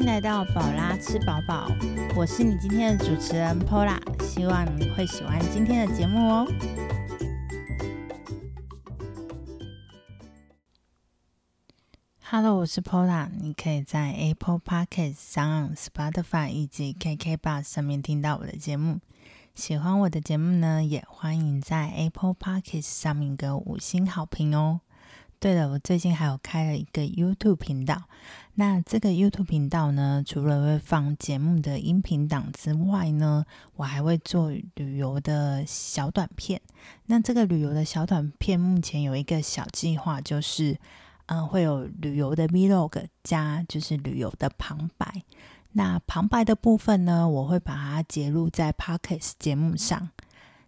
迎来到宝拉吃饱饱，我是你今天的主持人 Pola，希望你会喜欢今天的节目哦。Hello，我是 Pola，你可以在 Apple Podcast、上 Spotify 以及 KK Bus 上面听到我的节目。喜欢我的节目呢，也欢迎在 Apple Podcast 上面给我五星好评哦。对了，我最近还有开了一个 YouTube 频道。那这个 YouTube 频道呢，除了会放节目的音频档之外呢，我还会做旅游的小短片。那这个旅游的小短片目前有一个小计划，就是嗯，会有旅游的 Vlog 加就是旅游的旁白。那旁白的部分呢，我会把它截录在 Podcast 节目上。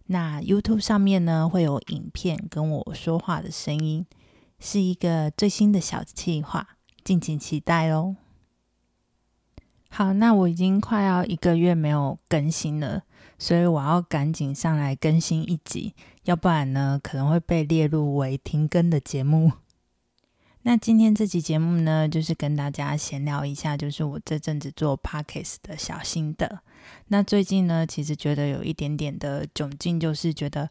那 YouTube 上面呢，会有影片跟我说话的声音。是一个最新的小计划，敬请期待哦。好，那我已经快要一个月没有更新了，所以我要赶紧上来更新一集，要不然呢可能会被列入为停更的节目。那今天这集节目呢，就是跟大家闲聊一下，就是我这阵子做 podcast 的小心得。那最近呢，其实觉得有一点点的窘境，就是觉得。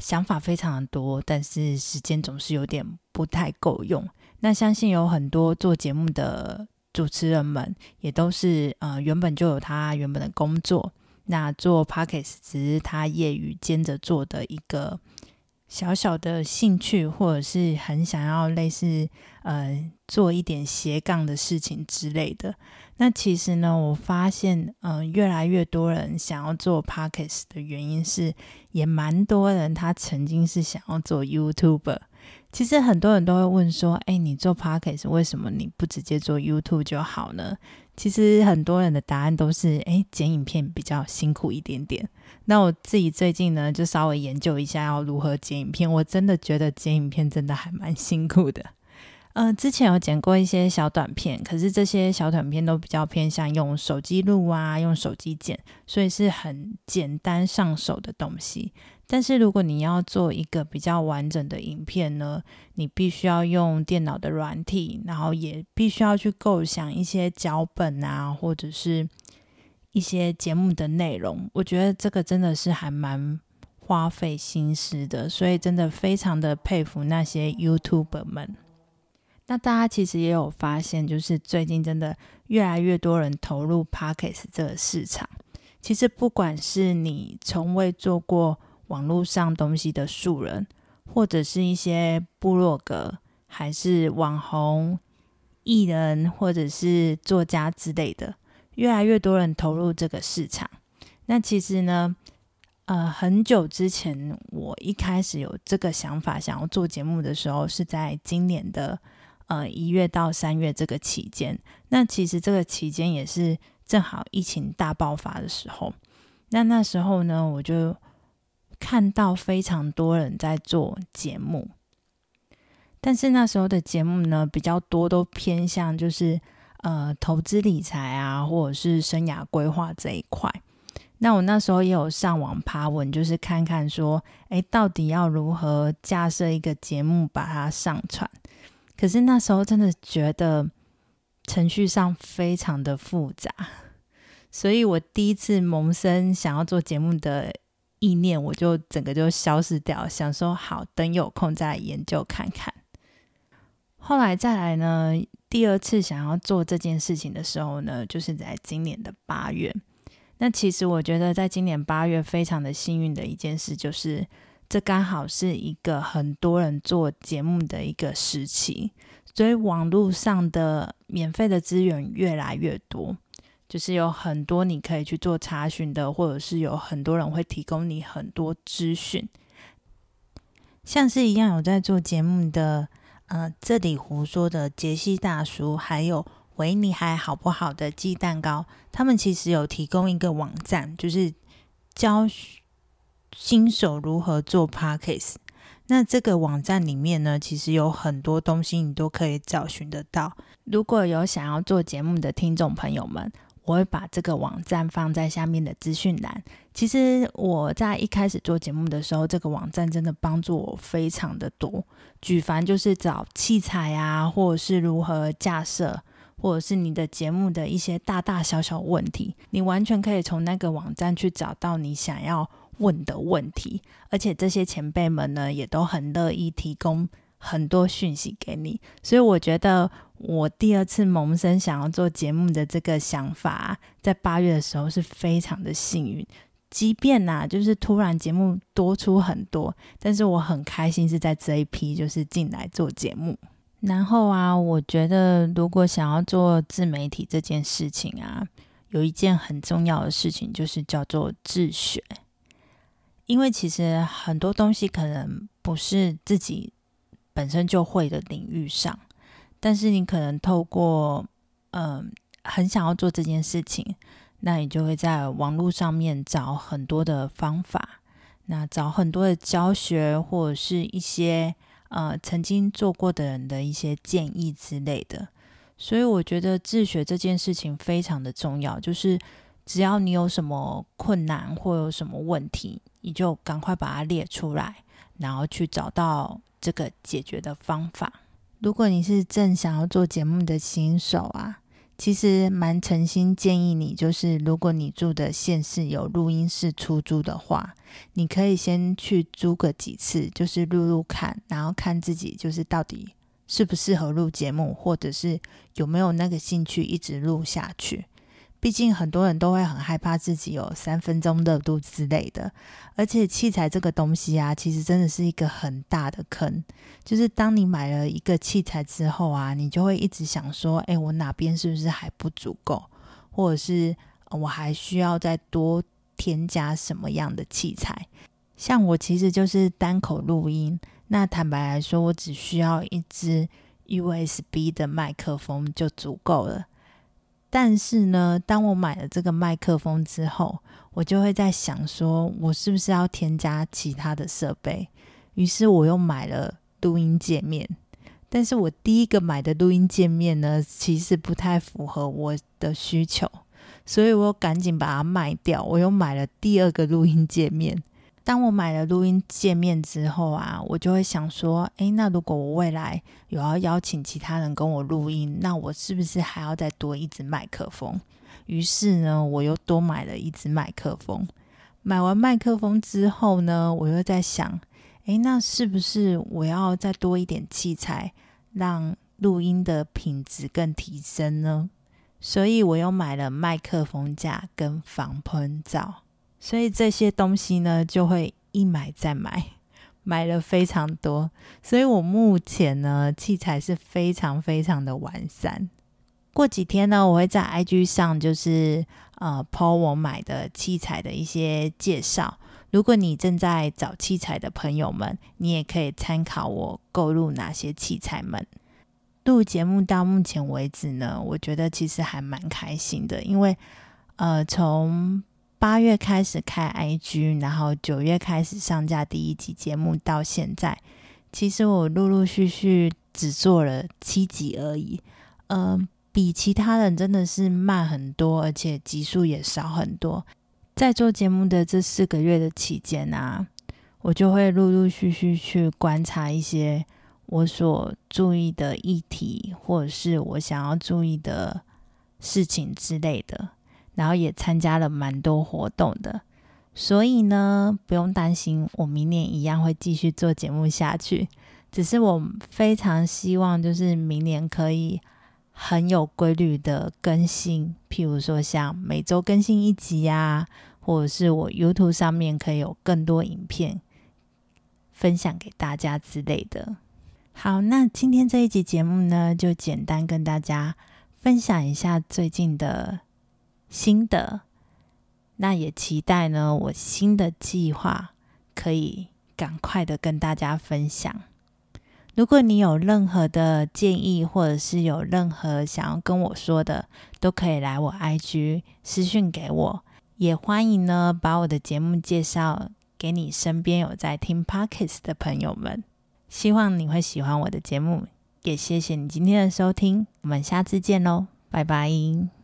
想法非常的多，但是时间总是有点不太够用。那相信有很多做节目的主持人们，也都是呃原本就有他原本的工作，那做 p o c k e t 只是他业余兼着做的一个小小的兴趣，或者是很想要类似呃做一点斜杠的事情之类的。那其实呢，我发现，嗯，越来越多人想要做 podcast 的原因是，也蛮多人他曾经是想要做 YouTuber。其实很多人都会问说，哎，你做 podcast 为什么你不直接做 YouTube 就好呢？其实很多人的答案都是，哎，剪影片比较辛苦一点点。那我自己最近呢，就稍微研究一下要如何剪影片，我真的觉得剪影片真的还蛮辛苦的。嗯，之前有剪过一些小短片，可是这些小短片都比较偏向用手机录啊，用手机剪，所以是很简单上手的东西。但是如果你要做一个比较完整的影片呢，你必须要用电脑的软体，然后也必须要去构想一些脚本啊，或者是一些节目的内容。我觉得这个真的是还蛮花费心思的，所以真的非常的佩服那些 YouTuber 们。那大家其实也有发现，就是最近真的越来越多人投入 Podcast 这个市场。其实不管是你从未做过网络上东西的素人，或者是一些部落格，还是网红、艺人，或者是作家之类的，越来越多人投入这个市场。那其实呢，呃，很久之前我一开始有这个想法，想要做节目的时候，是在今年的。呃，一月到三月这个期间，那其实这个期间也是正好疫情大爆发的时候。那那时候呢，我就看到非常多人在做节目，但是那时候的节目呢，比较多都偏向就是呃投资理财啊，或者是生涯规划这一块。那我那时候也有上网爬文，就是看看说，哎，到底要如何架设一个节目，把它上传。可是那时候真的觉得程序上非常的复杂，所以我第一次萌生想要做节目的意念，我就整个就消失掉，想说好等有空再研究看看。后来再来呢，第二次想要做这件事情的时候呢，就是在今年的八月。那其实我觉得在今年八月非常的幸运的一件事就是。这刚好是一个很多人做节目的一个时期，所以网络上的免费的资源越来越多，就是有很多你可以去做查询的，或者是有很多人会提供你很多资讯，像是一样有在做节目的，呃，这里胡说的杰西大叔，还有维尼还好不好的鸡蛋糕，他们其实有提供一个网站，就是教。新手如何做 podcast？那这个网站里面呢，其实有很多东西你都可以找寻得到。如果有想要做节目的听众朋友们，我会把这个网站放在下面的资讯栏。其实我在一开始做节目的时候，这个网站真的帮助我非常的多。举凡就是找器材啊，或者是如何架设，或者是你的节目的一些大大小小问题，你完全可以从那个网站去找到你想要问的问题，而且这些前辈们呢，也都很乐意提供很多讯息给你。所以我觉得我第二次萌生想要做节目的这个想法，在八月的时候是非常的幸运。即便呐，就是突然节目多出很多，但是我很开心是在这一批就是进来做节目。然后啊，我觉得如果想要做自媒体这件事情啊，有一件很重要的事情就是叫做自学。因为其实很多东西可能不是自己本身就会的领域上，但是你可能透过嗯，很想要做这件事情，那你就会在网络上面找很多的方法，那找很多的教学或者是一些。呃，曾经做过的人的一些建议之类的，所以我觉得自学这件事情非常的重要。就是只要你有什么困难或有什么问题，你就赶快把它列出来，然后去找到这个解决的方法。如果你是正想要做节目的新手啊。其实蛮诚心建议你，就是如果你住的县市有录音室出租的话，你可以先去租个几次，就是录录看，然后看自己就是到底适不适合录节目，或者是有没有那个兴趣一直录下去。毕竟很多人都会很害怕自己有三分钟热度之类的，而且器材这个东西啊，其实真的是一个很大的坑。就是当你买了一个器材之后啊，你就会一直想说：“哎，我哪边是不是还不足够？或者是我还需要再多添加什么样的器材？”像我其实就是单口录音，那坦白来说，我只需要一支 USB 的麦克风就足够了。但是呢，当我买了这个麦克风之后，我就会在想说，我是不是要添加其他的设备？于是我又买了录音界面。但是我第一个买的录音界面呢，其实不太符合我的需求，所以我赶紧把它卖掉。我又买了第二个录音界面。当我买了录音界面之后啊，我就会想说，诶，那如果我未来有要邀请其他人跟我录音，那我是不是还要再多一支麦克风？于是呢，我又多买了一支麦克风。买完麦克风之后呢，我又在想，诶，那是不是我要再多一点器材，让录音的品质更提升呢？所以我又买了麦克风架跟防喷罩。所以这些东西呢，就会一买再买，买了非常多。所以我目前呢，器材是非常非常的完善。过几天呢，我会在 IG 上就是呃抛我买的器材的一些介绍。如果你正在找器材的朋友们，你也可以参考我购入哪些器材们。录节目到目前为止呢，我觉得其实还蛮开心的，因为呃从八月开始开 IG，然后九月开始上架第一集节目，到现在，其实我陆陆续续只做了七集而已，嗯，比其他人真的是慢很多，而且集数也少很多。在做节目的这四个月的期间啊，我就会陆陆续续去观察一些我所注意的议题，或者是我想要注意的事情之类的。然后也参加了蛮多活动的，所以呢，不用担心，我明年一样会继续做节目下去。只是我非常希望，就是明年可以很有规律的更新，譬如说像每周更新一集啊，或者是我 YouTube 上面可以有更多影片分享给大家之类的。好，那今天这一集节目呢，就简单跟大家分享一下最近的。新的，那也期待呢。我新的计划可以赶快的跟大家分享。如果你有任何的建议，或者是有任何想要跟我说的，都可以来我 IG 私讯给我。也欢迎呢，把我的节目介绍给你身边有在听 Pockets 的朋友们。希望你会喜欢我的节目，也谢谢你今天的收听。我们下次见喽，拜拜。